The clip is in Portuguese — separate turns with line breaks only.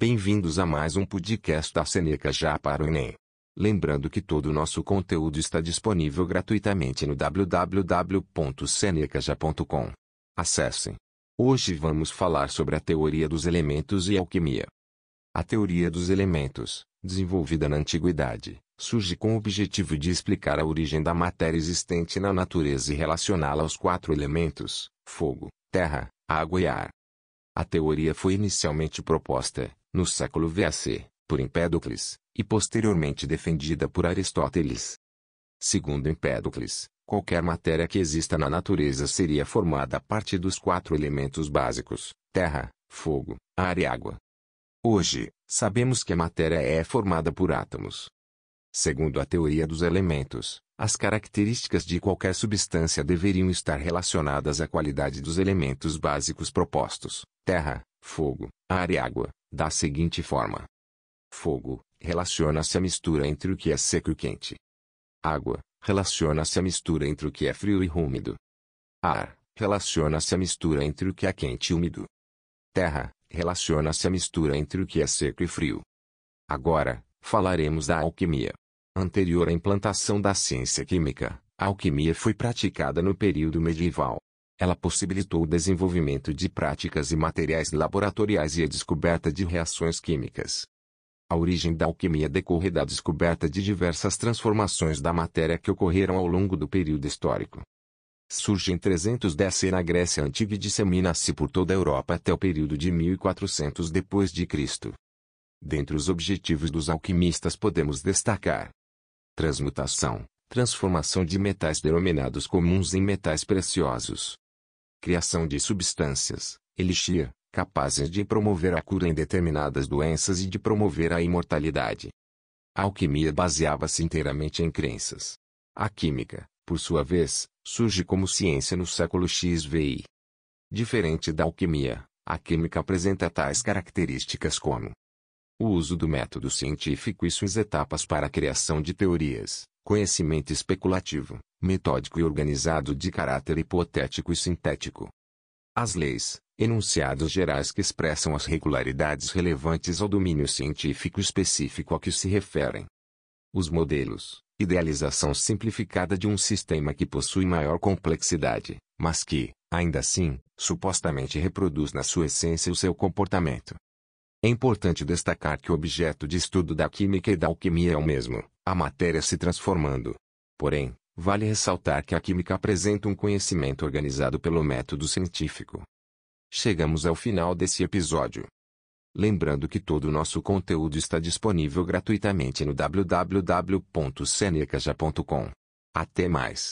Bem-vindos a mais um podcast da Seneca já para o Enem. Lembrando que todo o nosso conteúdo está disponível gratuitamente no www.senecaja.com. Acessem. Hoje vamos falar sobre a teoria dos elementos e alquimia. A teoria dos elementos, desenvolvida na antiguidade, surge com o objetivo de explicar a origem da matéria existente na natureza e relacioná-la aos quatro elementos: fogo, terra, água e ar. A teoria foi inicialmente proposta, no século VAC, por Empédocles, e posteriormente defendida por Aristóteles. Segundo Empédocles, qualquer matéria que exista na natureza seria formada a partir dos quatro elementos básicos: terra, fogo, ar e água. Hoje, sabemos que a matéria é formada por átomos. Segundo a teoria dos elementos, as características de qualquer substância deveriam estar relacionadas à qualidade dos elementos básicos propostos: terra, fogo, ar e água, da seguinte forma: fogo relaciona-se à mistura entre o que é seco e quente. Água relaciona-se à mistura entre o que é frio e úmido. Ar relaciona-se à mistura entre o que é quente e úmido. Terra relaciona-se à mistura entre o que é seco e frio. Agora, falaremos da alquimia. Anterior à implantação da ciência química, a alquimia foi praticada no período medieval. Ela possibilitou o desenvolvimento de práticas e materiais laboratoriais e a descoberta de reações químicas. A origem da alquimia decorre da descoberta de diversas transformações da matéria que ocorreram ao longo do período histórico. Surge em 310 na Grécia Antiga e dissemina-se por toda a Europa até o período de 1400 d.C. Dentre os objetivos dos alquimistas podemos destacar transmutação, transformação de metais denominados comuns em metais preciosos, criação de substâncias, elixir, capazes de promover a cura em determinadas doenças e de promover a imortalidade. A alquimia baseava-se inteiramente em crenças. A química, por sua vez, surge como ciência no século XVI. Diferente da alquimia, a química apresenta tais características como o uso do método científico e suas etapas para a criação de teorias, conhecimento especulativo, metódico e organizado de caráter hipotético e sintético. As leis, enunciados gerais que expressam as regularidades relevantes ao domínio científico específico a que se referem. Os modelos, idealização simplificada de um sistema que possui maior complexidade, mas que, ainda assim, supostamente reproduz na sua essência o seu comportamento. É importante destacar que o objeto de estudo da química e da alquimia é o mesmo, a matéria se transformando. Porém, vale ressaltar que a química apresenta um conhecimento organizado pelo método científico. Chegamos ao final desse episódio. Lembrando que todo o nosso conteúdo está disponível gratuitamente no www.senecaja.com. Até mais.